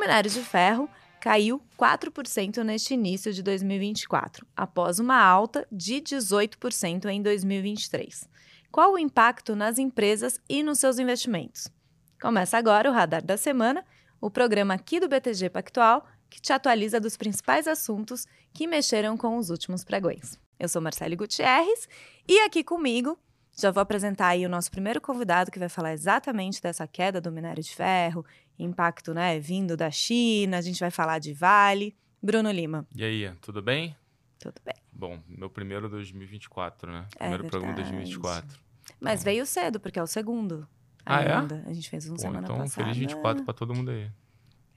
minério de ferro caiu 4% neste início de 2024, após uma alta de 18% em 2023. Qual o impacto nas empresas e nos seus investimentos? Começa agora o Radar da Semana, o programa aqui do BTG Pactual, que te atualiza dos principais assuntos que mexeram com os últimos pregões. Eu sou Marcele Gutierrez e aqui comigo já vou apresentar aí o nosso primeiro convidado que vai falar exatamente dessa queda do minério de ferro, impacto, né, vindo da China, a gente vai falar de Vale. Bruno Lima. E aí, tudo bem? Tudo bem. Bom, meu primeiro 2024, né? É primeiro é programa 2024. Mas veio cedo, porque é o segundo. Ah, ainda. é? A gente fez um Pô, semana então, passada. Feliz 24 para todo mundo aí.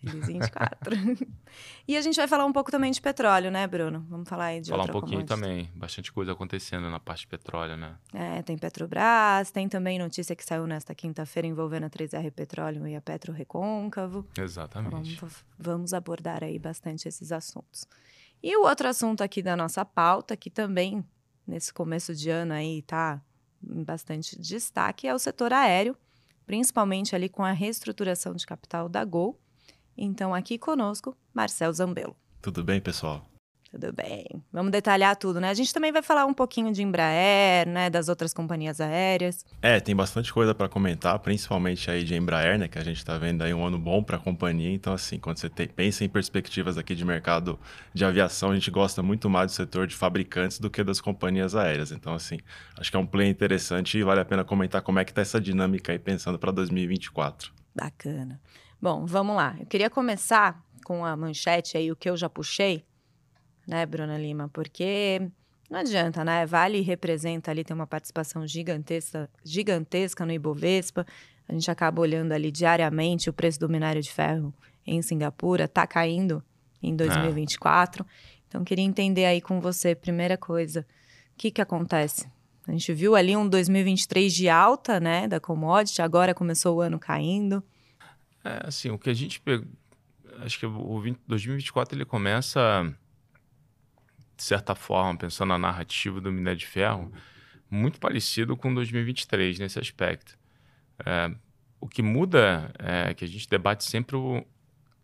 Feliz 24. e a gente vai falar um pouco também de petróleo, né, Bruno? Vamos falar aí de Falar um pouquinho também. Bastante coisa acontecendo na parte de petróleo, né? É, tem Petrobras, tem também notícia que saiu nesta quinta-feira envolvendo a 3R Petróleo e a Petro Recôncavo. Exatamente. Então, vamos, vamos abordar aí bastante esses assuntos. E o outro assunto aqui da nossa pauta, que também nesse começo de ano aí tá em bastante destaque, é o setor aéreo, principalmente ali com a reestruturação de capital da Gol então, aqui conosco, Marcel Zambello. Tudo bem, pessoal? Tudo bem. Vamos detalhar tudo, né? A gente também vai falar um pouquinho de Embraer, né? Das outras companhias aéreas. É, tem bastante coisa para comentar, principalmente aí de Embraer, né? Que a gente está vendo aí um ano bom para a companhia. Então, assim, quando você tem, pensa em perspectivas aqui de mercado de aviação, a gente gosta muito mais do setor de fabricantes do que das companhias aéreas. Então, assim, acho que é um play interessante e vale a pena comentar como é que está essa dinâmica aí pensando para 2024. Bacana. Bom, vamos lá. Eu queria começar com a manchete aí, o que eu já puxei, né, Bruna Lima? Porque não adianta, né? Vale representa ali, tem uma participação gigantesca, gigantesca no Ibovespa. A gente acaba olhando ali diariamente o preço do minério de ferro em Singapura, está caindo em 2024. Ah. Então, queria entender aí com você, primeira coisa, o que, que acontece? A gente viu ali um 2023 de alta, né, da commodity, agora começou o ano caindo. É, assim, o que a gente pegou. Acho que o 20, 2024 ele começa, de certa forma, pensando na narrativa do minério de ferro, muito parecido com 2023 nesse aspecto. É, o que muda é que a gente debate sempre o,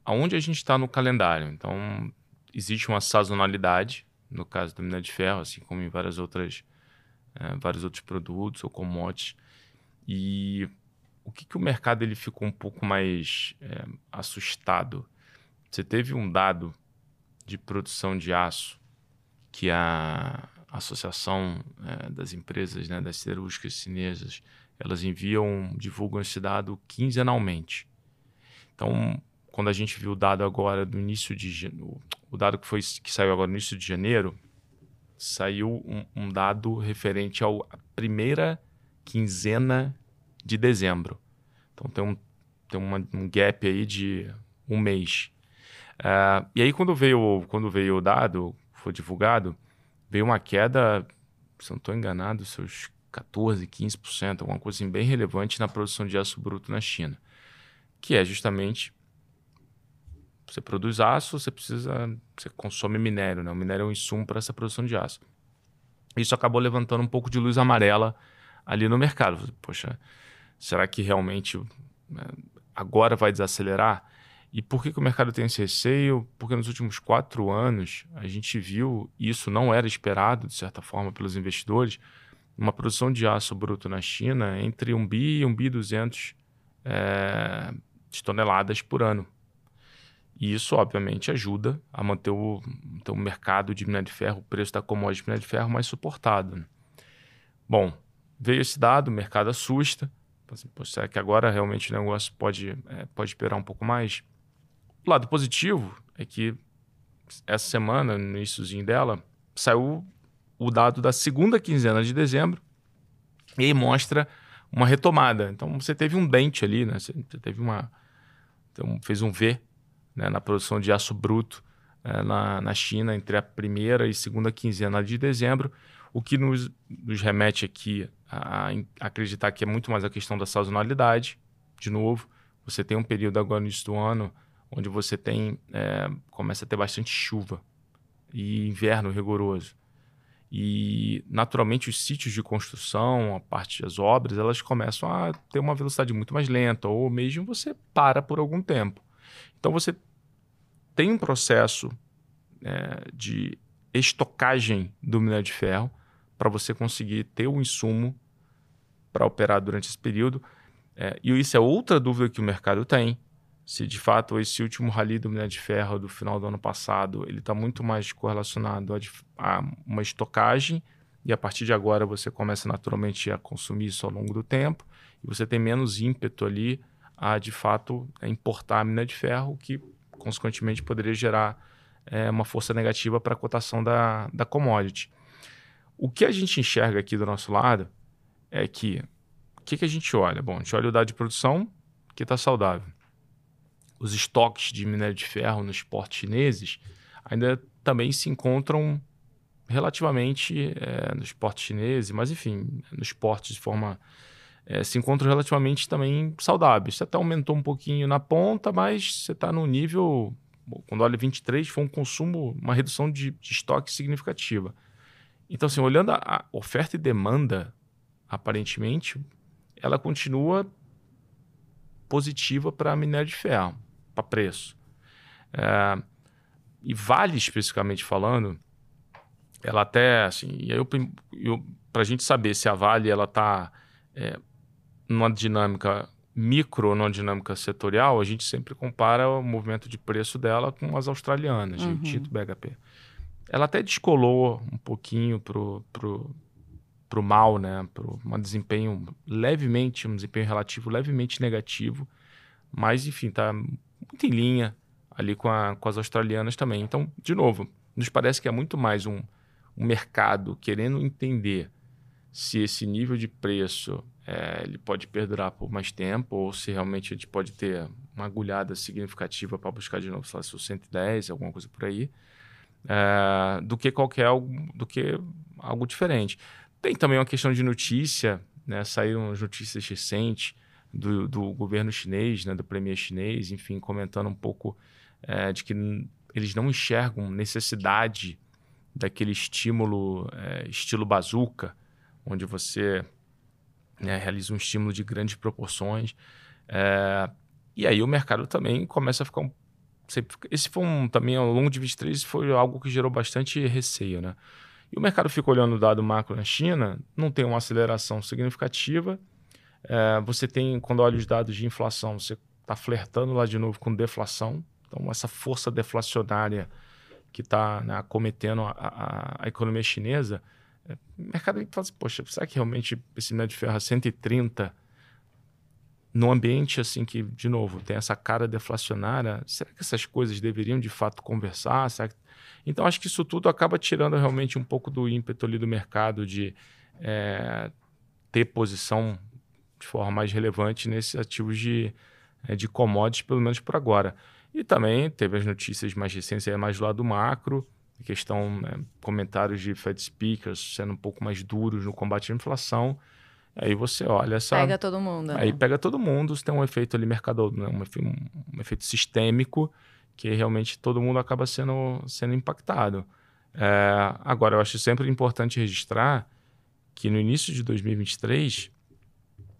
aonde a gente está no calendário. Então, existe uma sazonalidade, no caso do minério de ferro, assim como em várias outras, é, vários outros produtos ou commodities. E o que, que o mercado ele ficou um pouco mais é, assustado? Você teve um dado de produção de aço que a Associação é, das Empresas né, das Siderúrgicas Chinesas elas enviam, divulgam esse dado quinzenalmente. Então, quando a gente viu o dado agora do início de o dado que foi que saiu agora no início de janeiro, saiu um, um dado referente à primeira quinzena de dezembro. Então tem um, tem uma, um gap aí de um mês. Uh, e aí quando veio, quando veio o dado, foi divulgado, veio uma queda, se não estou enganado, seus 14, 15%, alguma coisa assim, bem relevante na produção de aço bruto na China. Que é justamente você produz aço, você precisa, você consome minério, né? O minério é um insumo para essa produção de aço. Isso acabou levantando um pouco de luz amarela ali no mercado. Poxa, Será que realmente né, agora vai desacelerar? E por que, que o mercado tem esse receio? Porque nos últimos quatro anos a gente viu, e isso não era esperado, de certa forma, pelos investidores, uma produção de aço bruto na China entre 1 bi e 1 bi 200 é, de toneladas por ano. E isso, obviamente, ajuda a manter o, manter o mercado de minério de ferro, o preço da commodity de minério de ferro mais suportado. Bom, veio esse dado, o mercado assusta, Assim, será que agora realmente o negócio pode, é, pode esperar um pouco mais? O lado positivo é que essa semana, no iníciozinho dela, saiu o dado da segunda quinzena de dezembro e aí mostra uma retomada. Então você teve um dente ali, né? Você teve uma. Então, fez um V né, na produção de aço bruto é, na, na China entre a primeira e segunda quinzena de dezembro, o que nos, nos remete aqui a, acreditar que é muito mais a questão da sazonalidade. De novo, você tem um período agora no início do ano onde você tem é, começa a ter bastante chuva e inverno rigoroso. E naturalmente os sítios de construção, a parte das obras, elas começam a ter uma velocidade muito mais lenta ou mesmo você para por algum tempo. Então você tem um processo é, de estocagem do minério de ferro para você conseguir ter o insumo para operar durante esse período. É, e isso é outra dúvida que o mercado tem. Se de fato esse último rally do minério de ferro do final do ano passado ele está muito mais correlacionado a, a, uma estocagem e a partir de agora você começa naturalmente a consumir isso ao longo do tempo e você tem menos ímpeto ali a de fato importar a minério de ferro, que consequentemente poderia gerar é, uma força negativa para a cotação da, da commodity. O que a gente enxerga aqui do nosso lado é que o que, que a gente olha? Bom, a gente olha o dado de produção que está saudável. Os estoques de minério de ferro nos portos chineses ainda também se encontram relativamente é, nos portos chineses, mas enfim, nos portos de forma é, se encontram relativamente também saudáveis. Você até aumentou um pouquinho na ponta, mas você está no nível quando olha 23, foi um consumo, uma redução de, de estoque significativa. Então, assim, olhando a, oferta e demanda, aparentemente, ela continua positiva para minério de ferro, para preço. É, e Vale, especificamente falando, ela até, assim, eu, eu, para a gente saber se a Vale ela está é, numa dinâmica micro numa dinâmica setorial, a gente sempre compara o movimento de preço dela com as australianas, uhum. de Tito BHP. Ela até descolou um pouquinho pro, pro, pro mal, né? Pro um desempenho levemente, um desempenho relativo levemente negativo, mas enfim, tá muito em linha ali com, a, com as australianas também. Então, de novo, nos parece que é muito mais um, um mercado querendo entender se esse nível de preço é, ele pode perdurar por mais tempo ou se realmente a gente pode ter uma agulhada significativa para buscar de novo, sei lá, 110, alguma coisa por aí, é, do que qualquer algo, do que algo diferente. Tem também uma questão de notícia, né? saíram as notícias recentes do, do governo chinês, né? do premier chinês, enfim, comentando um pouco é, de que eles não enxergam necessidade daquele estímulo é, estilo bazuca, onde você né, realiza um estímulo de grandes proporções. É, e aí o mercado também começa a ficar um. Esse foi um, também ao longo de 23 foi algo que gerou bastante receio, né? E o mercado fica olhando o dado macro na China, não tem uma aceleração significativa. É, você tem, quando olha os dados de inflação, você está flertando lá de novo com deflação. Então, essa força deflacionária que está né, acometendo a, a, a economia chinesa, o mercado fala assim, poxa, será que realmente esse minério de ferro a 130 num ambiente assim que, de novo, tem essa cara deflacionária, será que essas coisas deveriam de fato conversar? Que... Então, acho que isso tudo acaba tirando realmente um pouco do ímpeto ali do mercado de é, ter posição de forma mais relevante nesses ativos de, é, de commodities, pelo menos por agora. E também teve as notícias mais recentes, aí mais do lado macro, questão, né, comentários de Fed speakers sendo um pouco mais duros no combate à inflação. Aí você olha essa. Pega todo mundo. Aí né? pega todo mundo, você tem um efeito ali mercado, né, um, um, efeito sistêmico que realmente todo mundo acaba sendo, sendo impactado. É, agora, eu acho sempre importante registrar que no início de 2023,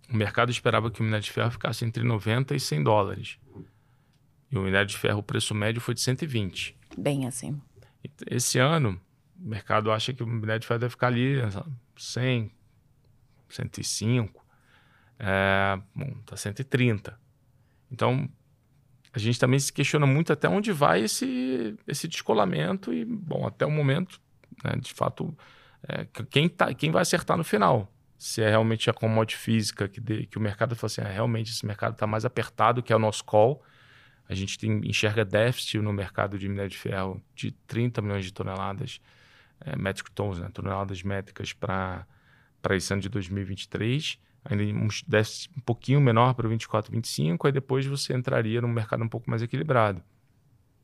o mercado esperava que o minério de ferro ficasse entre 90 e 100 dólares. E o minério de ferro, o preço médio foi de 120. Bem assim. Esse ano, o mercado acha que o minério de ferro deve ficar ali 100, 105, é, bom, tá 130. Então, a gente também se questiona muito até onde vai esse, esse descolamento e, bom, até o momento, né, de fato, é, quem, tá, quem vai acertar no final? Se é realmente a commodity física que, de, que o mercado fala assim, ah, realmente esse mercado está mais apertado, que é o nosso call, a gente tem, enxerga déficit no mercado de minério de ferro de 30 milhões de toneladas, é, metric tons, né, toneladas métricas para esse ano de 2023. Ainda um déficit um pouquinho menor para 24, 25, aí depois você entraria num mercado um pouco mais equilibrado.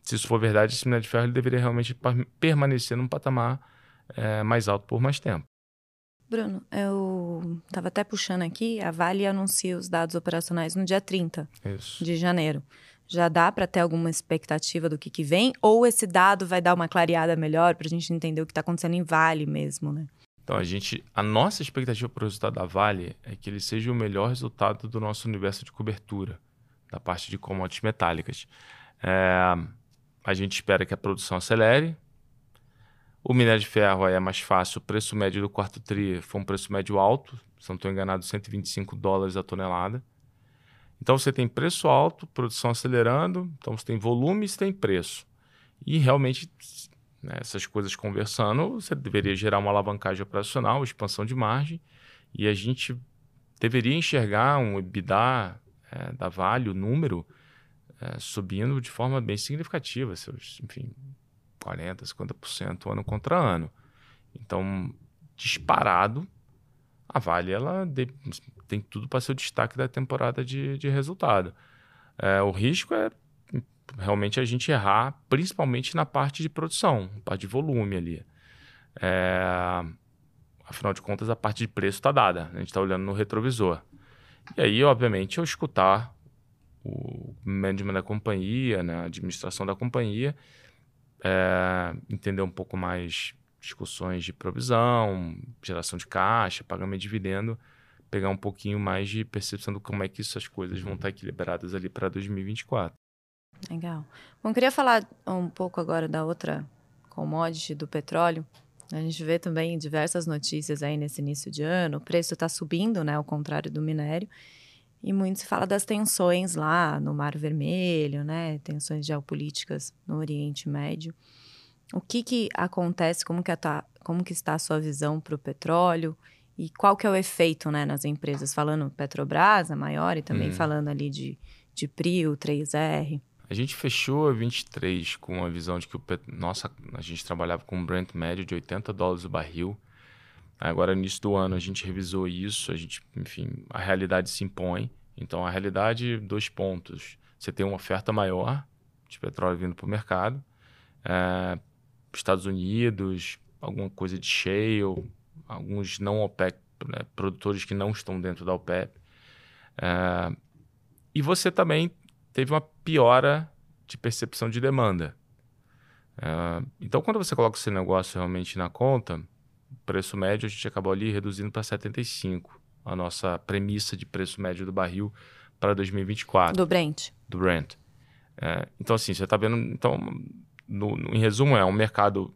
Se isso for verdade, esse minério de ferro ele deveria realmente permanecer num patamar é, mais alto por mais tempo. Bruno, eu estava até puxando aqui, a Vale anuncia os dados operacionais no dia 30 Isso. de janeiro. Já dá para ter alguma expectativa do que, que vem? Ou esse dado vai dar uma clareada melhor para a gente entender o que está acontecendo em Vale mesmo, né? Então, a gente, a nossa expectativa para o resultado da Vale é que ele seja o melhor resultado do nosso universo de cobertura, da parte de commodities metálicas. É, a gente espera que a produção acelere. O minério de ferro é mais fácil. O preço médio do quarto TRI foi um preço médio alto, se não estou enganado, 125 dólares a tonelada. Então você tem preço alto, produção acelerando, então você tem volume e você tem preço. E realmente, né, essas coisas conversando, você deveria gerar uma alavancagem operacional, expansão de margem, e a gente deveria enxergar um EBITDA é, da Vale, o número, é, subindo de forma bem significativa, seus, enfim, 40%, 50% ano contra ano. Então, disparado, a Vale ela de, tem tudo para ser o destaque da temporada de, de resultado. É, o risco é realmente a gente errar, principalmente na parte de produção, parte de volume ali. É, afinal de contas, a parte de preço está dada, a gente está olhando no retrovisor. E aí, obviamente, eu escutar o management da companhia, né, a administração da companhia, é, entender um pouco mais discussões de provisão, geração de caixa, pagamento de dividendo, pegar um pouquinho mais de percepção do como é que essas coisas vão estar equilibradas ali para 2024. Legal. Bom, queria falar um pouco agora da outra commodity do petróleo. A gente vê também diversas notícias aí nesse início de ano. O preço está subindo, né? Ao contrário do minério. E muito se fala das tensões lá no Mar Vermelho, né? Tensões geopolíticas no Oriente Médio. O que, que acontece? Como que, tá, como que está a sua visão para o petróleo? E qual que é o efeito né, nas empresas? Falando Petrobras, a maior, e também hum. falando ali de, de Prio, 3R. A gente fechou a 23 com a visão de que o pet... nossa, a gente trabalhava com um Brent médio de 80 dólares o barril. Agora, no início do ano, a gente revisou isso, a gente, enfim, a realidade se impõe. Então, a realidade, dois pontos. Você tem uma oferta maior de petróleo vindo para o mercado. É, Estados Unidos, alguma coisa de shale, alguns não OPEC, né, produtores que não estão dentro da OPEP. É, e você também teve uma piora de percepção de demanda. Uh, então, quando você coloca esse negócio realmente na conta, o preço médio a gente acabou ali reduzindo para 75, a nossa premissa de preço médio do barril para 2024. Do Brent. Do Brent. Uh, então, assim, você está vendo. Então, no, no, em resumo, é um mercado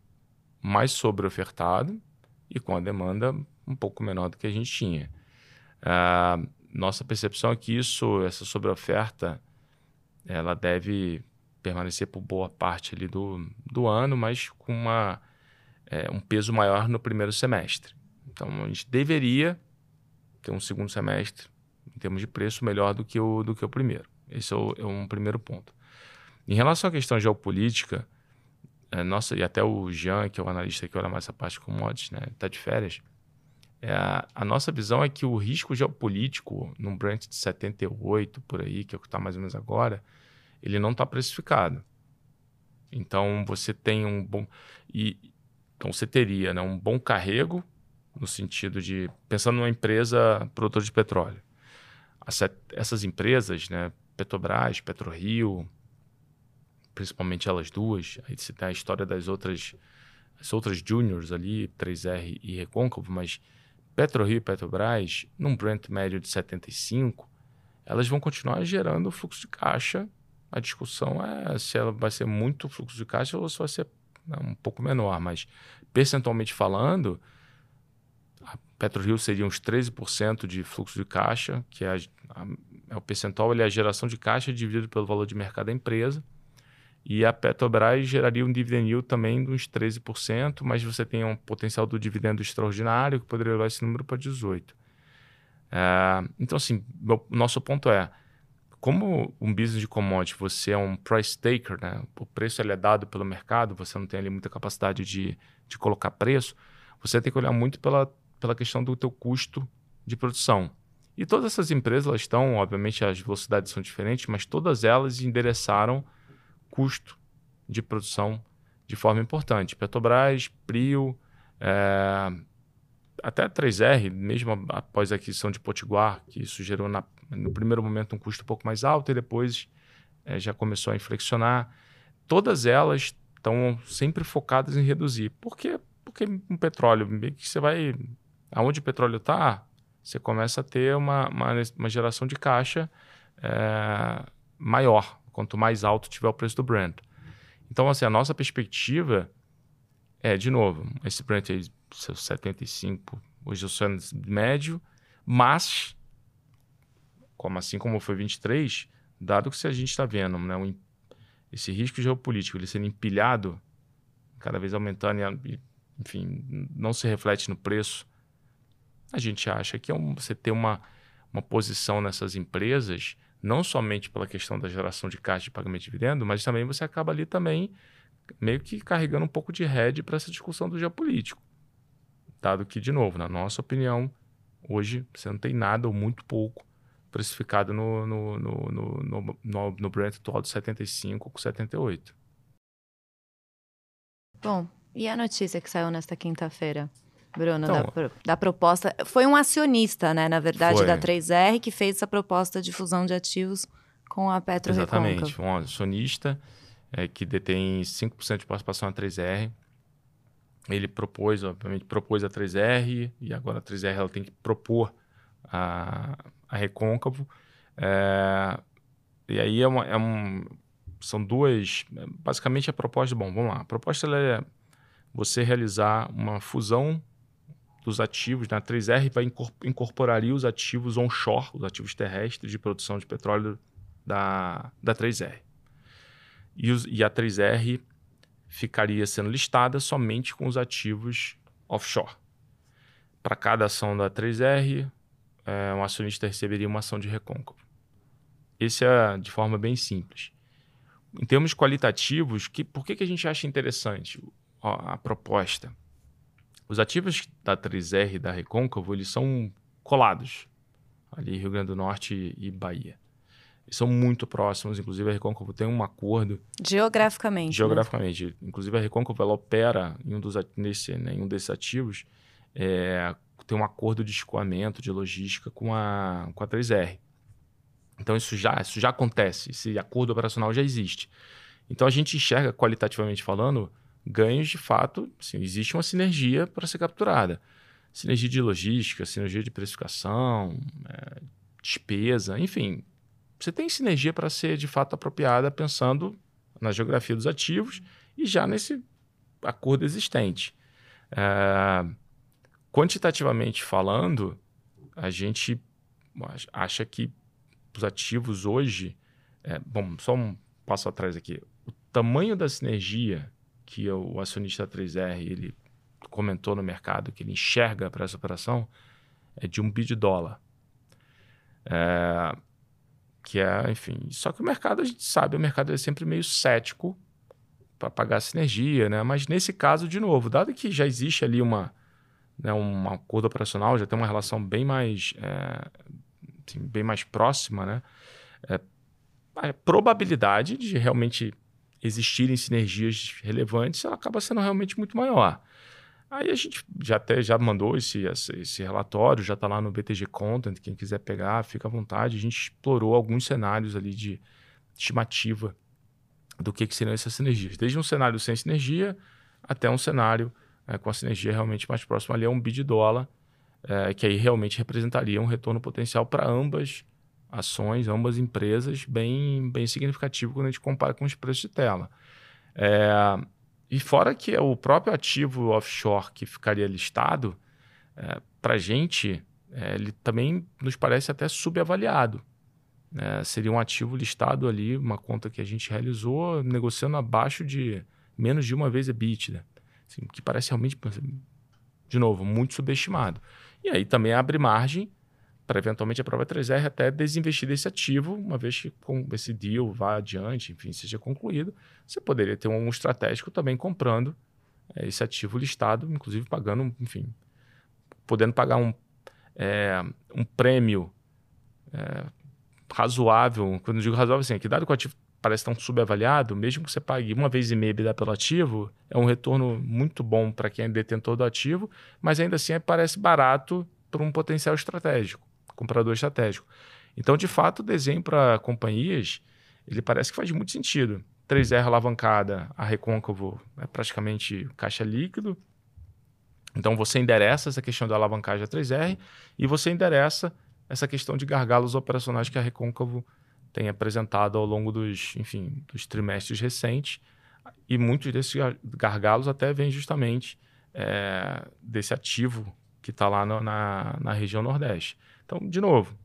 mais sobre-ofertado e com a demanda um pouco menor do que a gente tinha. Uh, nossa percepção é que isso, essa sobre-oferta, ela deve permanecer por boa parte ali do, do ano, mas com uma, é, um peso maior no primeiro semestre. Então, a gente deveria ter um segundo semestre, em termos de preço, melhor do que o, do que o primeiro. Esse é, o, é um primeiro ponto. Em relação à questão geopolítica, é, nossa, e até o Jean, que é o analista que olha mais essa parte commodities, né, está de férias, é, a, nossa visão é que o risco geopolítico num Brent de 78 por aí, que é o que está mais ou menos agora, ele não está precificado. Então você tem um bom e então você teria né, um bom carrego no sentido de pensando numa empresa produtora de petróleo. Essas empresas, né, Petrobras, PetroRio, principalmente elas duas, aí você tem a história das outras as outras juniors ali, 3R e Recôncavo, mas PetroRio e Petrobras, num Brent médio de 75, elas vão continuar gerando fluxo de caixa. A discussão é se ela vai ser muito fluxo de caixa ou se vai ser né, um pouco menor, mas percentualmente falando, a PetroRio seria uns 13% de fluxo de caixa, que é, a, a, é o percentual, ele é a geração de caixa dividido pelo valor de mercado da empresa. E a Petrobras geraria um dividend yield também de uns 13%, mas você tem um potencial do dividendo extraordinário que poderia levar esse número para 18%. É, então, assim, nosso ponto é, como um business de commodity, você é um price taker, né? o preço é dado pelo mercado, você não tem ali muita capacidade de, de colocar preço, você tem que olhar muito pela, pela questão do teu custo de produção. E todas essas empresas, elas estão, obviamente as velocidades são diferentes, mas todas elas endereçaram custo de produção de forma importante. Petrobras, Prio, é, até 3R, mesmo após a aquisição de Potiguar, que isso gerou na, no primeiro momento um custo um pouco mais alto e depois é, já começou a inflexionar. Todas elas estão sempre focadas em reduzir. Por quê? Porque um petróleo, que você vai. Aonde o petróleo está, você começa a ter uma, uma, uma geração de caixa é, maior quanto mais alto tiver o preço do Brent. Então, assim, a nossa perspectiva é, de novo, esse Brent aí, seus 75, hoje eu sou médio, mas, como assim como foi 23, dado que a gente está vendo né, um, esse risco geopolítico ele sendo empilhado, cada vez aumentando e, enfim, não se reflete no preço, a gente acha que é um, você ter uma, uma posição nessas empresas, não somente pela questão da geração de caixa de pagamento de dividendo, mas também você acaba ali também meio que carregando um pouco de head para essa discussão do geopolítico. Dado que, de novo, na nossa opinião, hoje você não tem nada ou muito pouco precificado no, no, no, no, no, no Brent atual de 75 com 78. Bom, e a notícia que saiu nesta quinta-feira? Bruno, então, da, da, proposta. Foi um acionista, né, na verdade, foi. da 3R, que fez essa proposta de fusão de ativos com a Petro Exatamente, um acionista é, que detém 5% de participação na 3R. Ele propôs, obviamente, propôs a 3R e agora a 3R ela tem que propor a, a Recôncavo. É, e aí é, uma, é um, são duas. Basicamente a proposta. Bom, vamos lá. A proposta é você realizar uma fusão dos ativos. Né? A 3R vai incorporaria os ativos onshore, os ativos terrestres de produção de petróleo da, da 3R. E, os, e a 3R ficaria sendo listada somente com os ativos offshore. Para cada ação da 3R, é, um acionista receberia uma ação de recôncavo. Esse é de forma bem simples. Em termos qualitativos, que, por que, que a gente acha interessante a proposta? Os ativos da 3R e da Recôncavo, eles são colados, ali Rio Grande do Norte e Bahia são muito próximos. Inclusive, a Recôncavo tem um acordo. Geograficamente. Né? Geograficamente. Né? Inclusive, a Recôncavo ela opera em um, dos, nesse, né, em um desses ativos, é, tem um acordo de escoamento, de logística com a, com a 3R. Então, isso já, isso já acontece. Esse acordo operacional já existe. Então, a gente enxerga, qualitativamente falando, ganhos de fato. Assim, existe uma sinergia para ser capturada. Sinergia de logística, sinergia de precificação, é, despesa, enfim, você tem sinergia para ser de fato apropriada pensando na geografia dos ativos e já nesse acordo existente. É, quantitativamente falando, a gente acha que os ativos hoje. É, bom, só um passo atrás aqui. O tamanho da sinergia que o acionista 3R ele comentou no mercado, que ele enxerga para essa operação, é de um bi de dólar. É, que é, enfim. Só que o mercado, a gente sabe, o mercado é sempre meio cético para pagar sinergia, né? Mas nesse caso, de novo, dado que já existe ali uma, né, um acordo operacional, já tem uma relação bem mais, é, assim, bem mais próxima, né? É, a probabilidade de realmente existirem sinergias relevantes, ela acaba sendo realmente muito maior. Aí a gente já até já mandou esse, esse relatório, já está lá no BTG Content, quem quiser pegar, fica à vontade. A gente explorou alguns cenários ali de estimativa do que, que seriam essas sinergias. Desde um cenário sem sinergia até um cenário é, com a sinergia realmente mais próxima ali é um bid dólar, é, que aí realmente representaria um retorno potencial para ambas ações, ambas empresas, bem, bem significativo quando a gente compara com os preços de tela. É, e fora que o próprio ativo offshore que ficaria listado, é, para a gente, é, ele também nos parece até subavaliado. É, seria um ativo listado ali, uma conta que a gente realizou, negociando abaixo de menos de uma vez EBITDA. Assim, que parece realmente, de novo, muito subestimado. E aí também abre margem para eventualmente a prova 3R até desinvestir desse ativo, uma vez que com esse deal vá adiante, enfim, seja concluído, você poderia ter um estratégico também comprando é, esse ativo listado, inclusive pagando, enfim, podendo pagar um, é, um prêmio é, razoável, quando eu digo razoável, assim, é que dado que o ativo parece tão subavaliado, mesmo que você pague uma vez e meia EBITDA pelo ativo, é um retorno muito bom para quem é detentor do ativo, mas ainda assim parece barato para um potencial estratégico comprador estratégico. Então, de fato, o desenho para companhias, ele parece que faz muito sentido. 3R alavancada, a Recôncavo é praticamente caixa líquido. Então, você endereça essa questão da alavancagem da 3R e você endereça essa questão de gargalos operacionais que a Recôncavo tem apresentado ao longo dos, enfim, dos trimestres recentes. E muitos desses gargalos até vêm justamente é, desse ativo que está lá no, na, na região Nordeste. Então, de novo,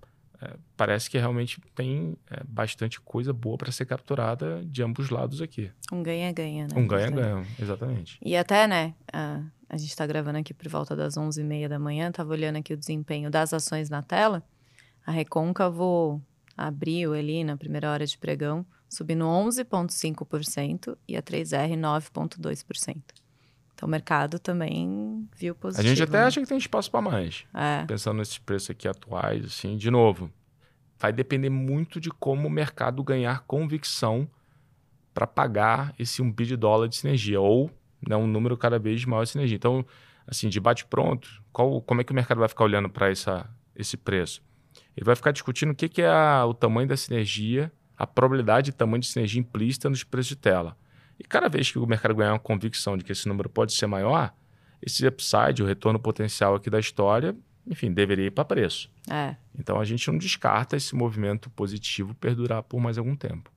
é, parece que realmente tem é, bastante coisa boa para ser capturada de ambos lados aqui. Um ganha-ganha, né? Um ganha-ganha, exatamente. E até, né, a, a gente está gravando aqui por volta das 11h30 da manhã, estava olhando aqui o desempenho das ações na tela, a Recôncavo abriu ali na primeira hora de pregão, subindo 11,5% e a 3R 9,2%. Então o mercado também viu positivo. A gente até né? acha que tem espaço para mais. É. Pensando nesses preços aqui atuais, assim, de novo, vai depender muito de como o mercado ganhar convicção para pagar esse um bi de dólar de sinergia ou né, um número cada vez maior de sinergia. Então, assim, de bate pronto, qual, como é que o mercado vai ficar olhando para esse preço? Ele vai ficar discutindo o que, que é a, o tamanho da sinergia, a probabilidade de tamanho de sinergia implícita nos preços de tela. E cada vez que o mercado ganhar uma convicção de que esse número pode ser maior, esse upside, o retorno potencial aqui da história, enfim, deveria ir para preço. É, Então a gente não descarta esse movimento positivo perdurar por mais algum tempo.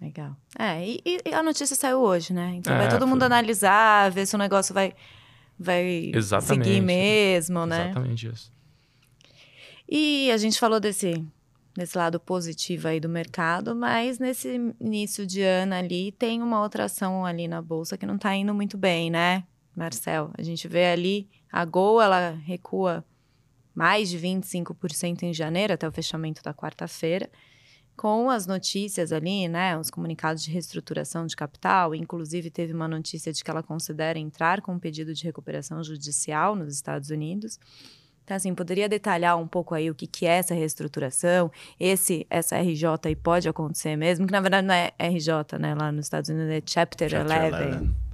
legal. É, e, e a notícia saiu hoje, né? Então vai É, todo mundo foi. analisar, ver se o negócio vai, vai Exatamente. seguir mesmo, né? Exatamente isso. E a gente falou desse, desse lado positivo aí do mercado, mas nesse início de ano ali tem uma outra ação ali na bolsa que não tá indo muito bem, né, Marcel? A gente vê ali a Gol, ela recua mais de 25% em janeiro até o fechamento da quarta-feira, com as notícias ali, né, os comunicados de reestruturação de capital, inclusive teve uma notícia de que ela considera entrar com um pedido de recuperação judicial nos Estados Unidos. Então, assim, poderia detalhar um pouco aí o que, que é essa reestruturação, esse, essa RJ aí pode acontecer mesmo, que na verdade não é RJ, né, lá nos Estados Unidos é Chapter, Chapter 11. 11.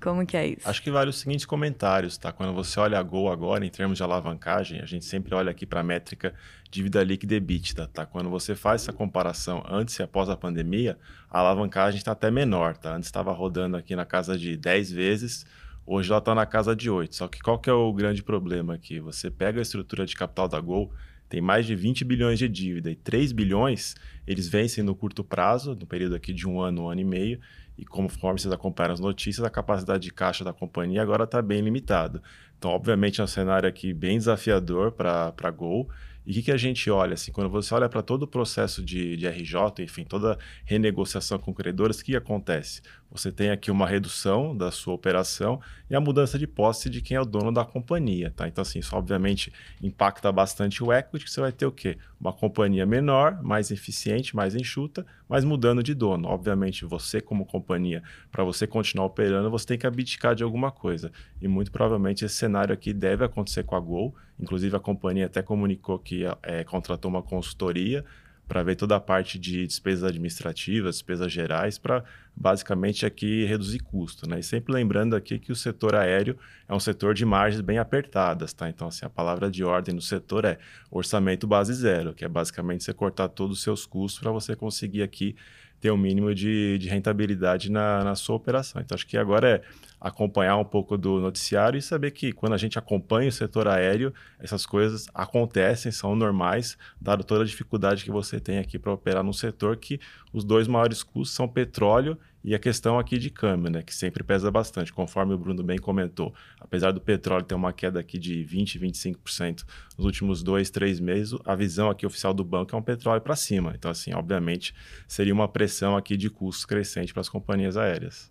Como que é isso? Acho que vale os seguintes comentários, tá? Quando você olha a Gol agora, em termos de alavancagem, a gente sempre olha aqui para a métrica dívida líquida e EBITDA, tá? Quando você faz essa comparação antes e após a pandemia, a alavancagem está até menor, tá? Antes estava rodando aqui na casa de 10 vezes, hoje ela está na casa de 8. Só que qual que é o grande problema aqui? Você pega a estrutura de capital da Gol, tem mais de 20 bilhões de dívida e 3 bilhões eles vencem no curto prazo, no período aqui de um ano, um ano e meio, e conforme vocês acompanham as notícias, a capacidade de caixa da companhia agora está bem limitada. Então, obviamente, é um cenário aqui bem desafiador para a Gol. E o que, que a gente olha? Assim, quando você olha para todo o processo de, de RJ, enfim, toda renegociação com credores, o que acontece? Você tem aqui uma redução da sua operação e a mudança de posse de quem é o dono da companhia. Tá? Então, assim, isso obviamente impacta bastante o equity, que você vai ter o quê? Uma companhia menor, mais eficiente, mais enxuta, mas mudando de dono. Obviamente, você como companhia, para você continuar operando, você tem que abdicar de alguma coisa. E muito provavelmente esse cenário aqui deve acontecer com a Gol. Inclusive, a companhia até comunicou que é, contratou uma consultoria para ver toda a parte de despesas administrativas, despesas gerais, para basicamente aqui reduzir custo, né? E sempre lembrando aqui que o setor aéreo é um setor de margens bem apertadas, tá? Então, assim, a palavra de ordem no setor é orçamento base zero, que é basicamente você cortar todos os seus custos para você conseguir aqui ter um mínimo de, de rentabilidade na, na sua operação. Então, acho que agora é acompanhar um pouco do noticiário e saber que quando a gente acompanha o setor aéreo, essas coisas acontecem, são normais, dado toda a dificuldade que você tem aqui para operar num setor que os dois maiores custos são petróleo e a questão aqui de câmbio, né, que sempre pesa bastante, conforme o Bruno bem comentou. Apesar do petróleo ter uma queda aqui de 20%, 25% nos últimos dois, três meses, a visão aqui oficial do banco é um petróleo para cima. Então, assim, obviamente, seria uma pressão aqui de custos crescente para as companhias aéreas.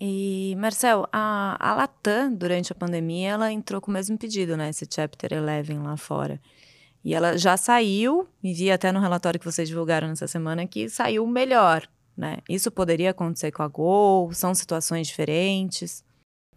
E, Marcel, a, a Latam, durante a pandemia, ela entrou com o mesmo pedido, né? Esse Chapter 11 lá fora. E ela já saiu, e vi até no relatório que vocês divulgaram nessa semana, que saiu melhor, né? Isso poderia acontecer com a Gol? São situações diferentes?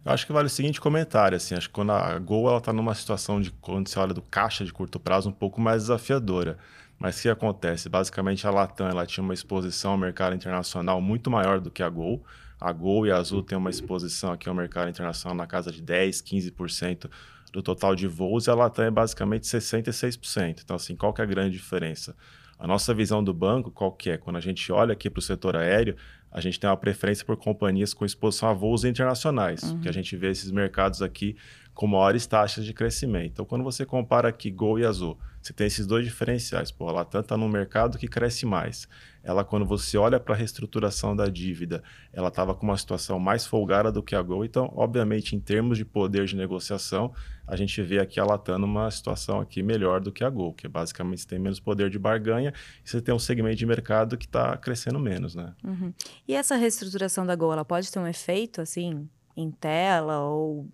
Eu acho que vale o seguinte comentário, assim, acho que quando a Gol ela está numa situação de quando você olha do caixa de curto prazo um pouco mais desafiadora. Mas o que acontece? Basicamente a Latam ela tinha uma exposição ao mercado internacional muito maior do que a Gol. A Gol e a Azul têm uma exposição aqui ao mercado internacional na casa de 10, 15% do total de voos e a Latam é basicamente 66%. Então, assim, qual que é a grande diferença? A nossa visão do banco, qual que é? Quando a gente olha aqui para o setor aéreo, a gente tem uma preferência por companhias com exposição a voos internacionais, uhum. que a gente vê esses mercados aqui com maiores taxas de crescimento. Então, quando você compara aqui Gol e Azul, você tem esses dois diferenciais. Pô, a Latam está num mercado que cresce mais. Ela, quando você olha para a reestruturação da dívida, ela estava com uma situação mais folgada do que a Gol. Então, obviamente, em termos de poder de negociação, a gente vê aqui a Latam numa situação aqui melhor do que a Gol, que basicamente você tem menos poder de barganha e você tem um segmento de mercado que está crescendo menos, né? Uhum. E essa reestruturação da Gol, ela pode ter um efeito, assim, em tela ou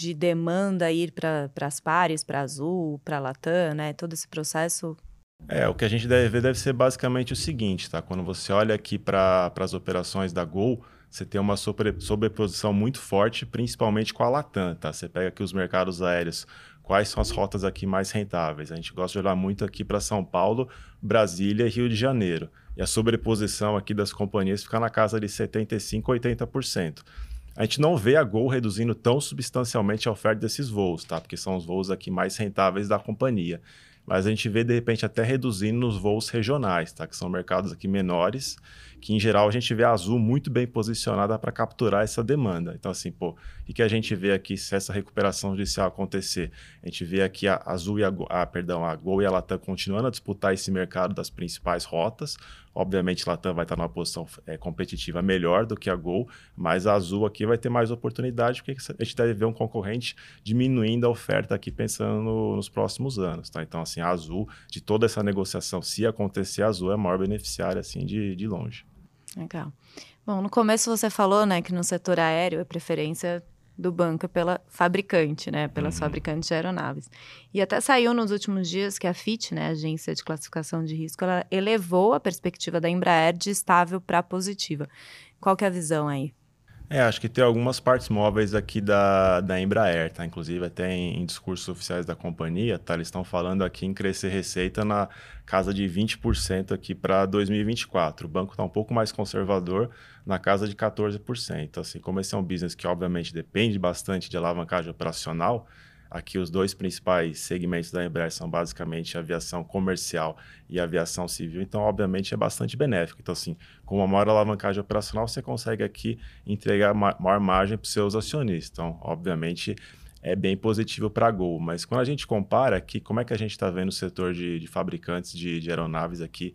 de demanda ir para as pares, para Azul, para Latam, né? Todo esse processo. É, o que a gente deve ver deve ser basicamente o seguinte, tá? Quando você olha aqui para as operações da Gol, você tem uma sobre, sobreposição muito forte, principalmente com a Latam, tá? Você pega aqui os mercados aéreos, quais são as rotas aqui mais rentáveis? A gente gosta de olhar muito aqui para São Paulo, Brasília e Rio de Janeiro. E a sobreposição aqui das companhias fica na casa de 75, 80% a gente não vê a Gol reduzindo tão substancialmente a oferta desses voos, tá? Porque são os voos aqui mais rentáveis da companhia. Mas a gente vê, de repente, até reduzindo nos voos regionais, tá? Que são mercados aqui menores, que em geral a gente vê a Azul muito bem posicionada para capturar essa demanda. Então, assim, pô, o que a gente vê aqui se essa recuperação judicial acontecer? A gente vê aqui a Azul e a, a perdão, a Gol e a Latam continuando a disputar esse mercado das principais rotas. Obviamente, a Latam vai estar numa posição é, competitiva melhor do que a Gol, mas a Azul aqui vai ter mais oportunidade, porque a gente deve ver um concorrente diminuindo a oferta aqui pensando no, nos próximos anos, tá? Então, assim, a Azul, de toda essa negociação, se acontecer, a Azul é a maior beneficiária, assim, de, de longe. Legal. Bom, no começo você falou, né, que no setor aéreo a preferência do banco é pela fabricante, né, pelas uhum. fabricantes de aeronaves. E até saiu nos últimos dias que a FIT, né, a agência de classificação de risco, ela elevou a perspectiva da Embraer de estável para positiva. Qual que é a visão aí? É, acho que tem algumas partes móveis aqui da, da Embraer, tá? Inclusive, até em, em discursos oficiais da companhia, tá? Eles estão falando aqui em crescer receita na casa de 20% aqui para 2024. O banco está um pouco mais conservador, na casa de 14%. Assim, como esse é um business que, obviamente, depende bastante de alavancagem operacional, Aqui os dois principais segmentos da Embraer são basicamente aviação comercial e aviação civil, então obviamente é bastante benéfico. Então assim, com uma maior alavancagem operacional, você consegue aqui entregar maior margem para os seus acionistas. Então, obviamente é bem positivo para a Gol. Mas quando a gente compara aqui, como é que a gente está vendo o setor de, de fabricantes de, de, aeronaves aqui,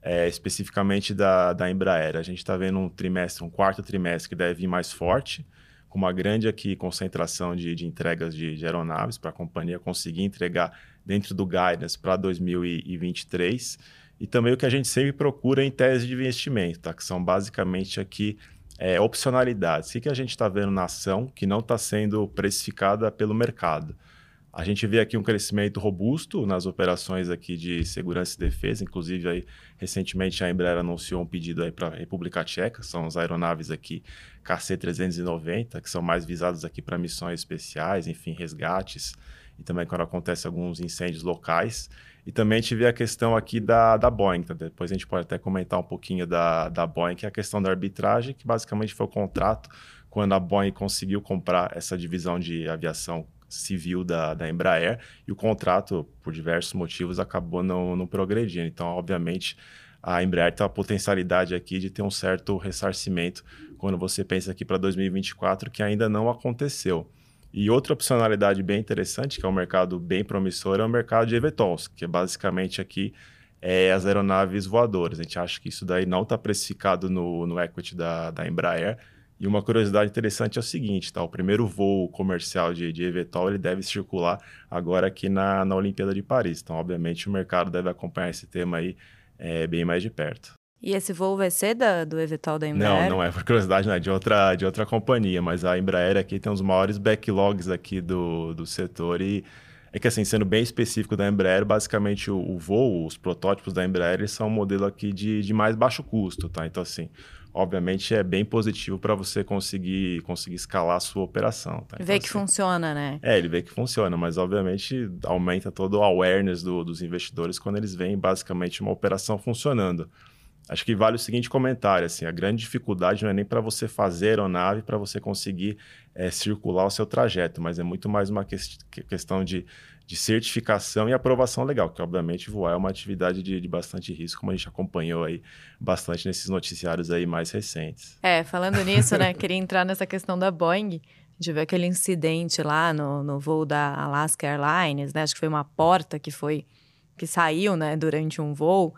é, especificamente da, da Embraer? A gente está vendo um trimestre, um quarto trimestre que deve vir mais forte, com uma grande aqui concentração de, de entregas de, de aeronaves para a companhia conseguir entregar dentro do guidance para 2023 e também o que a gente sempre procura em tese de investimento, tá? que são basicamente aqui é, opcionalidades. O que, que a gente está vendo na ação que não está sendo precificada pelo mercado? A gente vê aqui um crescimento robusto nas operações aqui de segurança e defesa, inclusive aí recentemente a Embraer anunciou um pedido aí para a República Tcheca, são as aeronaves aqui KC-390, que são mais visadas aqui para missões especiais, enfim, resgates, e também quando acontece alguns incêndios locais. E também vê a questão aqui da, da Boeing, tá? depois a gente pode até comentar um pouquinho da, da Boeing, que é a questão da arbitragem, que basicamente foi o contrato quando a Boeing conseguiu comprar essa divisão de aviação civil da, da Embraer e o contrato, por diversos motivos, acabou não, não progredindo. Então, obviamente, a Embraer tem a potencialidade aqui de ter um certo ressarcimento quando você pensa aqui para 2024, que ainda não aconteceu. E outra opcionalidade bem interessante, que é um mercado bem promissor, é o mercado de eVTOLs, que é basicamente aqui é, as aeronaves voadoras. A gente acha que isso daí não está precificado no, no equity da, da Embraer, e uma curiosidade interessante é o seguinte, tá? O primeiro voo comercial de, de eVTOL, ele deve circular agora aqui na, na Olimpíada de Paris. Então, obviamente, o mercado deve acompanhar esse tema aí é, bem mais de perto. E esse voo vai ser da, do eVTOL da Embraer? Não, não é por curiosidade, não é de outra, de outra companhia, mas a Embraer aqui tem os maiores backlogs aqui do, do setor e é que assim, sendo bem específico da Embraer, basicamente o, o voo, os protótipos da Embraer são um modelo aqui de, de mais baixo custo, tá? Então assim, obviamente é bem positivo para você conseguir conseguir escalar a sua operação. Tá? Então, vê que assim, funciona, né? É, ele vê que funciona, mas obviamente aumenta todo o awareness do, dos investidores quando eles veem basicamente uma operação funcionando. Acho que vale o seguinte comentário, assim, a grande dificuldade não é nem para você fazer a aeronave, para você conseguir é, circular o seu trajeto, mas é muito mais uma que questão de de certificação e aprovação legal, que obviamente voar é uma atividade de, de, bastante risco, como a gente acompanhou aí bastante nesses noticiários aí mais recentes. É, falando nisso, né, queria entrar nessa questão da Boeing, a gente viu aquele incidente lá no, no voo da Alaska Airlines, né, acho que foi uma porta que foi que saiu, né, durante um voo,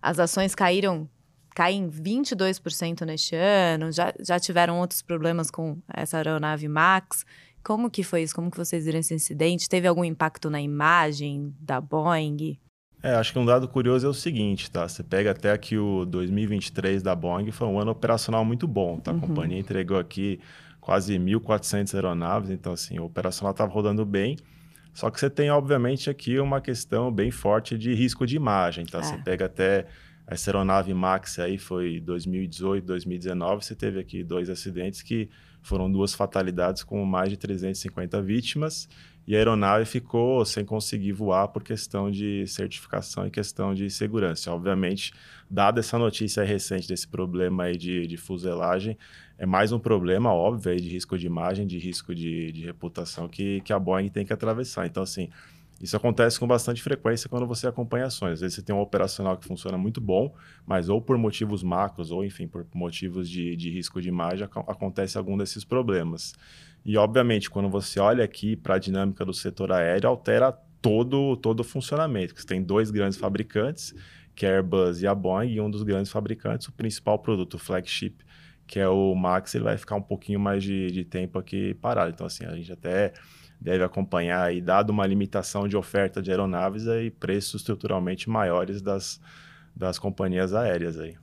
as ações caíram caem 22% neste ano, já, já tiveram outros problemas com essa aeronave MAX. Como que foi isso? Como que vocês viram esse incidente? Teve algum impacto na imagem da Boeing? É, acho que um dado curioso é o seguinte, tá? Você pega até aqui o 2023 da Boeing, foi um ano operacional muito bom, tá? A uhum. companhia entregou aqui quase 1.400 aeronaves, então assim, o operacional estava rodando bem. Só que você tem, obviamente, aqui uma questão bem forte de risco de imagem, tá? É. Você pega até essa aeronave Max aí foi 2018, 2019, você teve aqui dois acidentes que foram duas fatalidades com mais de 350 vítimas e a aeronave ficou sem conseguir voar por questão de certificação e questão de segurança. Obviamente, dada essa notícia recente desse problema aí de, de fuselagem, é mais um problema óbvio aí de risco de imagem, de risco de, de reputação que, que a Boeing tem que atravessar. Então, assim, isso acontece com bastante frequência quando você acompanha ações. Às vezes você tem um operacional que funciona muito bom, mas ou por motivos macros, ou enfim, por motivos de, de risco de imagem, acontece algum desses problemas. E, obviamente, quando você olha aqui para a dinâmica do setor aéreo, altera todo, todo o funcionamento. Você tem dois grandes fabricantes, que é a Airbus e a Boeing, e um dos grandes fabricantes, o principal produto, o flagship, que é o Max, ele vai ficar um pouquinho mais de, de tempo aqui parado. Então, assim, a gente até deve acompanhar, e dado uma limitação de oferta de aeronaves, aí, preços estruturalmente maiores das, das companhias aéreas. Aí.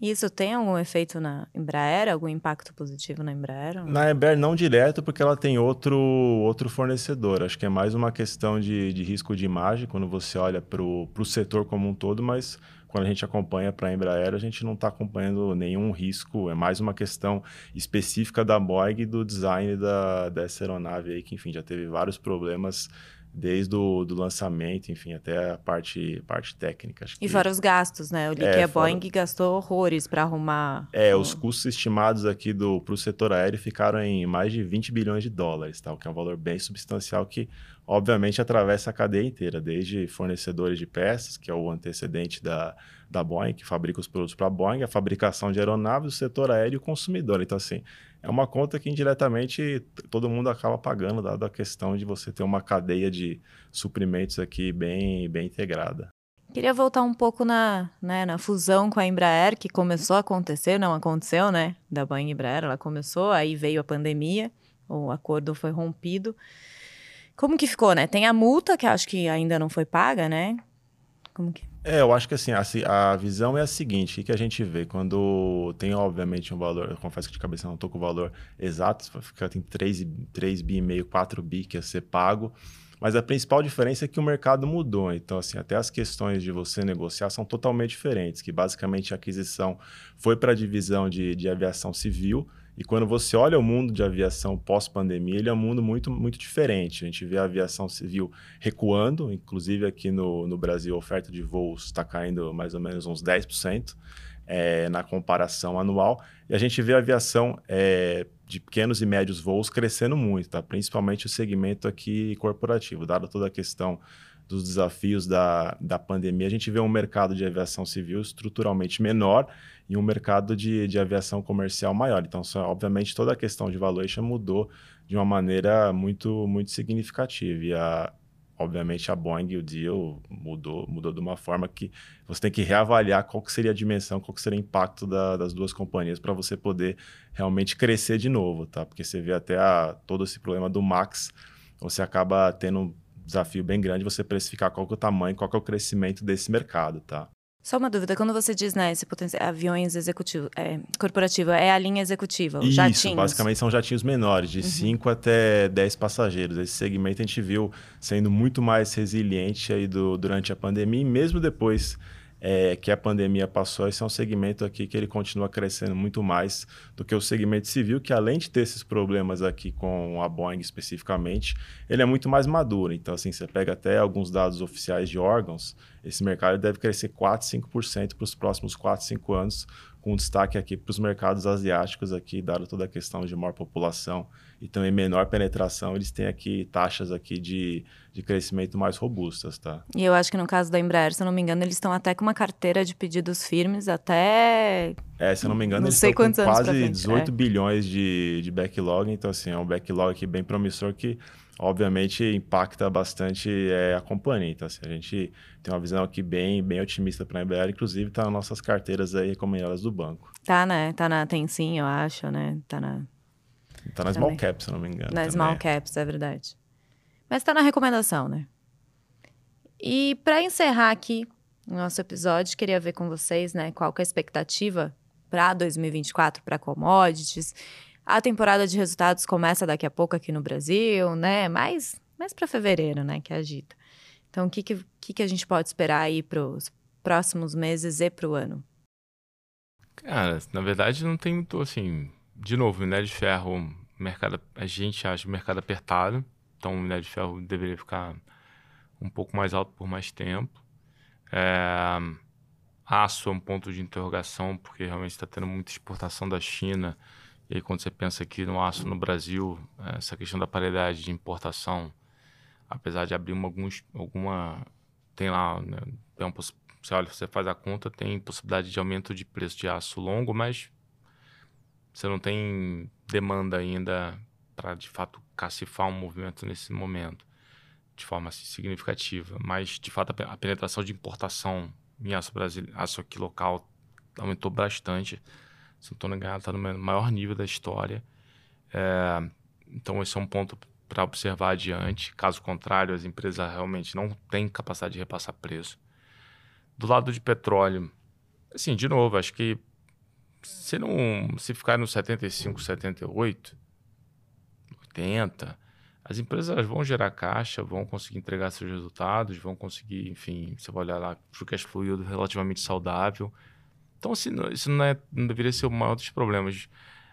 Isso tem algum efeito na Embraer, algum impacto positivo na Embraer? Na Embraer não direto, porque ela tem outro, outro fornecedor. Acho que é mais uma questão de, de risco de imagem quando você olha para o setor como um todo, mas quando a gente acompanha para a Embraer, a gente não está acompanhando nenhum risco. É mais uma questão específica da Boeing e do design da, dessa aeronave aí, que enfim já teve vários problemas desde o do lançamento, enfim, até a parte, parte técnica. E fora os gastos, né? Eu li é, que a fora... Boeing gastou horrores para arrumar. É, o... os custos estimados aqui para o setor aéreo ficaram em mais de 20 bilhões de dólares, tá? o que é um valor bem substancial que, obviamente, atravessa a cadeia inteira, desde fornecedores de peças, que é o antecedente da, da Boeing, que fabrica os produtos para a Boeing, a fabricação de aeronaves, o setor aéreo e o consumidor. Então, assim, é uma conta que indiretamente todo mundo acaba pagando, dada a questão de você ter uma cadeia de suprimentos aqui bem, bem integrada. Queria voltar um pouco na, né, na fusão com a Embraer, que começou a acontecer, não aconteceu, né? Da Boeing Embraer, ela começou, aí veio a pandemia, o acordo foi rompido. Como que ficou, né? Tem a multa, que acho que ainda não foi paga, né? Como que... É, eu acho que assim, a, a visão é a seguinte, o que a gente vê quando tem obviamente um valor, eu confesso que de cabeça não estou com o valor exato, ficar tem 3, 3 bi e meio, 4 bi que ia ser pago, mas a principal diferença é que o mercado mudou. Então, assim, até as questões de você negociar são totalmente diferentes, que basicamente a aquisição foi para a divisão de, de aviação civil, e quando você olha o mundo de aviação pós-pandemia, ele é um mundo muito, muito diferente. A gente vê a aviação civil recuando, inclusive aqui no, no Brasil a oferta de voos está caindo mais ou menos uns 10% é, na comparação anual. E a gente vê a aviação é, de pequenos e médios voos crescendo muito, tá? principalmente o segmento aqui corporativo, dado toda a questão dos desafios da, da pandemia, a gente vê um mercado de aviação civil estruturalmente menor e um mercado de, de aviação comercial maior. Então, só, obviamente, toda a questão de valuation mudou de uma maneira muito, muito significativa. E, a, obviamente, a Boeing, o deal mudou, mudou de uma forma que você tem que reavaliar qual que seria a dimensão, qual que seria o impacto da, das duas companhias para você poder realmente crescer de novo, tá? Porque você vê até a, todo esse problema do MAX, você acaba tendo desafio bem grande você precificar qual que é o tamanho, qual que é o crescimento desse mercado, tá? Só uma dúvida, quando você diz, né, esse potencial, aviões executivos, é, corporativo, é a linha executiva, os Isso, jatinhos? basicamente são jatinhos menores, de 5 uhum. até 10 passageiros. Esse segmento a gente viu sendo muito mais resiliente aí do, durante a pandemia e mesmo depois é, que a pandemia passou, esse é um segmento aqui que ele continua crescendo muito mais do que o segmento civil, que além de ter esses problemas aqui com a Boeing especificamente, ele é muito mais maduro. Então, assim, você pega até alguns dados oficiais de órgãos, esse mercado deve crescer 4, 5% para os próximos 4, 5 anos, com destaque aqui para os mercados asiáticos aqui, dado toda a questão de maior população e também menor penetração, eles têm aqui taxas aqui de, de crescimento mais robustas, tá? E eu acho que no caso da Embraer, se eu não me engano, eles estão até com uma carteira de pedidos firmes até... É, se eu não me engano, não eles estão com quase 18 é. bilhões de, de backlog, então assim, é um backlog aqui bem promissor que obviamente impacta bastante é, a companhia. Então, assim, a gente tem uma visão aqui bem, bem otimista para a Embraer, inclusive está nas nossas carteiras aí recomendadas do banco. Tá, né? Tá na, tem sim, eu acho, né? Tá na. Tá na Small Caps, se não me engano. Na também. Small Caps, é verdade. Mas tá na recomendação, né? E para encerrar aqui o nosso episódio, queria ver com vocês, né, qual que é a expectativa para 2024 para commodities. A temporada de resultados começa daqui a pouco aqui no Brasil, né? Mais, mais para fevereiro, né? Que agita. Então, o que, que, que a gente pode esperar aí para os próximos meses e para o ano? Cara, na verdade não tem muito assim. De novo, minério de ferro, mercado, a gente acha o mercado apertado, então o minério de ferro deveria ficar um pouco mais alto por mais tempo. É, aço é um ponto de interrogação, porque realmente está tendo muita exportação da China e aí, quando você pensa aqui no aço no Brasil, essa questão da paridade de importação, apesar de abrir uma, alguns, alguma. Tem lá. Né, tem um, você olha, você faz a conta, tem possibilidade de aumento de preço de aço longo, mas você não tem demanda ainda para de fato cacifar um movimento nesse momento de forma assim, significativa. Mas de fato a penetração de importação em aço brasileiro, aço aqui local aumentou bastante estou enganado, está no maior nível da história. É, então, esse é um ponto para observar adiante. Caso contrário, as empresas realmente não têm capacidade de repassar preço. Do lado de petróleo, assim, de novo, acho que se não se ficar no 75, 78, 80, as empresas vão gerar caixa, vão conseguir entregar seus resultados, vão conseguir, enfim, você vai olhar lá, o cash fluido relativamente saudável, então, assim, isso não, é, não deveria ser o maior dos problemas.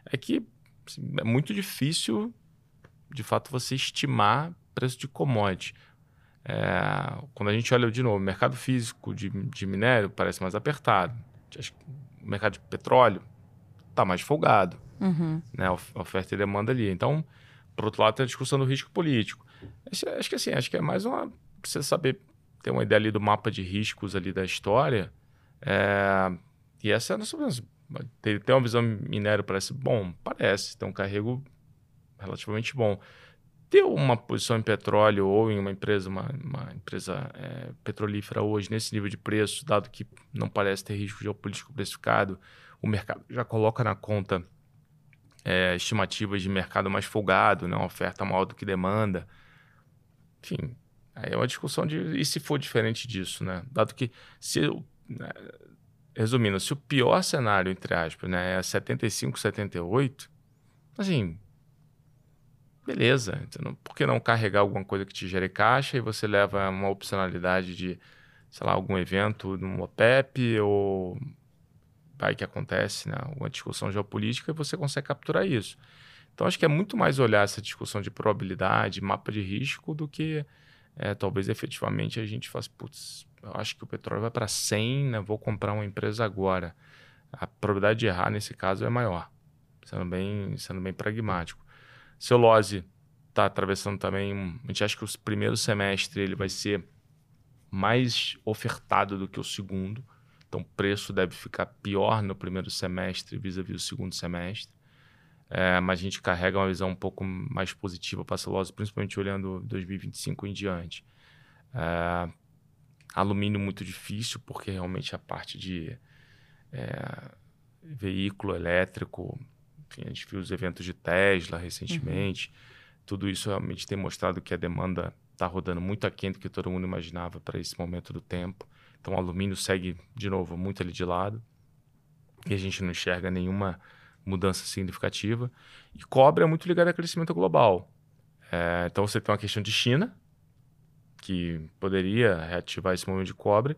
É que assim, é muito difícil, de fato, você estimar preço de commodity. É, quando a gente olha de novo, mercado físico de, de minério parece mais apertado. O mercado de petróleo está mais folgado. Uhum. Né? A oferta e demanda ali. Então, por outro lado, tem a discussão do risco político. Acho, acho que assim, acho que é mais uma. Precisa saber ter uma ideia ali do mapa de riscos ali da história. É, e essa é a nossa visão. Tem, tem uma visão minério, parece bom? Parece, tem um carrego relativamente bom. Ter uma posição em petróleo ou em uma empresa, uma, uma empresa é, petrolífera hoje nesse nível de preço, dado que não parece ter risco geopolítico precificado, o mercado já coloca na conta é, estimativas de mercado mais folgado, né? uma oferta maior do que demanda. Enfim, aí é uma discussão de e se for diferente disso, né? Dado que se né, resumindo, se o pior cenário, entre aspas, né, é 75, 78, assim, beleza. Então, por que não carregar alguma coisa que te gere caixa e você leva uma opcionalidade de, sei lá, algum evento no OPEP ou vai que acontece, né, uma discussão geopolítica e você consegue capturar isso. Então, acho que é muito mais olhar essa discussão de probabilidade, mapa de risco, do que é, talvez efetivamente a gente faça, putz, eu acho que o petróleo vai para 100, né? vou comprar uma empresa agora. A probabilidade de errar nesse caso é maior, sendo bem, sendo bem pragmático. Celulose está atravessando também, a gente acha que o primeiro semestre ele vai ser mais ofertado do que o segundo, então o preço deve ficar pior no primeiro semestre vis-à-vis -vis o segundo semestre. É, mas a gente carrega uma visão um pouco mais positiva para a celulose, principalmente olhando 2025 em diante. É, Alumínio muito difícil, porque realmente a parte de é, veículo elétrico, enfim, a gente viu os eventos de Tesla recentemente, uhum. tudo isso realmente tem mostrado que a demanda está rodando muito aquém do que todo mundo imaginava para esse momento do tempo. Então o alumínio segue, de novo, muito ali de lado e a gente não enxerga nenhuma mudança significativa. E cobre é muito ligado ao crescimento global. É, então você tem uma questão de China, que poderia reativar esse momento de cobre.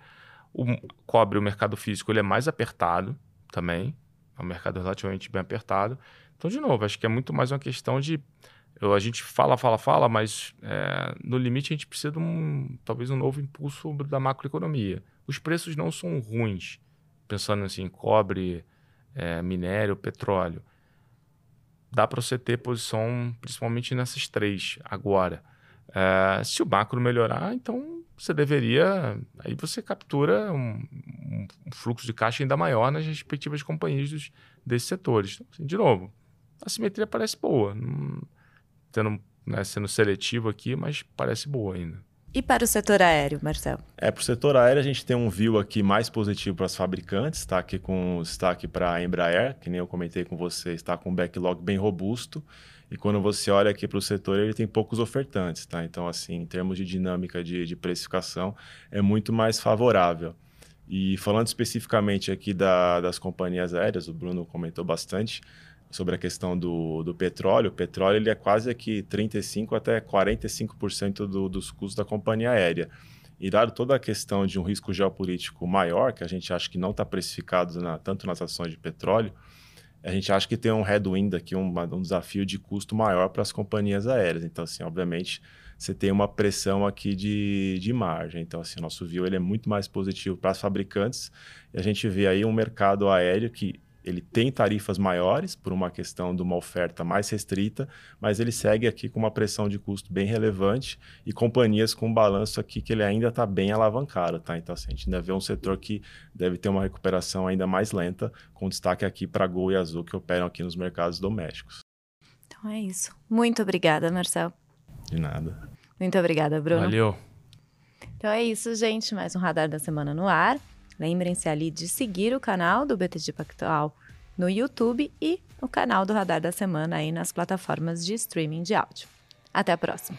O cobre, o mercado físico, ele é mais apertado também. É um mercado relativamente bem apertado. Então, de novo, acho que é muito mais uma questão de. Eu, a gente fala, fala, fala, mas é, no limite a gente precisa de um, talvez um novo impulso da macroeconomia. Os preços não são ruins, pensando assim, cobre, é, minério, petróleo. Dá para você ter posição principalmente nessas três agora. Uh, se o macro melhorar, então você deveria. Aí você captura um, um, fluxo de caixa ainda maior nas respectivas companhias dos, desses setores. Então, assim, de novo, a simetria parece boa. Não, tendo né, sendo seletivo aqui, mas parece boa ainda. E para o setor aéreo, Marcelo? É, para o setor aéreo a gente tem um view aqui mais positivo para as fabricantes, está aqui com destaque para a Embraer, que nem eu comentei com você, está com um backlog bem robusto. E quando você olha aqui para o setor, ele tem poucos ofertantes, tá? Então, assim, em termos de dinâmica de, de precificação, é muito mais favorável. E falando especificamente aqui da, das companhias aéreas, o Bruno comentou bastante, sobre a questão do, do petróleo. O petróleo ele é quase aqui 35% até 45% do, dos custos da companhia aérea. E dado toda a questão de um risco geopolítico maior, que a gente acha que não está precificado na, tanto nas ações de petróleo, a gente acha que tem um headwind aqui, um, um desafio de custo maior para as companhias aéreas. Então, assim, obviamente, você tem uma pressão aqui de, de margem. Então, assim, nosso view ele é muito mais positivo para as fabricantes. E a gente vê aí um mercado aéreo que ele tem tarifas maiores por uma questão de uma oferta mais restrita, mas ele segue aqui com uma pressão de custo bem relevante e companhias com um balanço aqui que ele ainda está bem alavancado, tá? Então, assim, a gente ainda vê um setor que deve ter uma recuperação ainda mais lenta, com destaque aqui para Gol e Azul, que operam aqui nos mercados domésticos. Então é isso. Muito obrigada, Marcel. De nada. Muito obrigada, Bruno. Valeu. Então é isso, gente. Mais um Radar da Semana no ar. Lembrem-se ali de seguir o canal do BTG Pactual no YouTube e o canal do Radar da Semana aí nas plataformas de streaming de áudio. Até a próxima!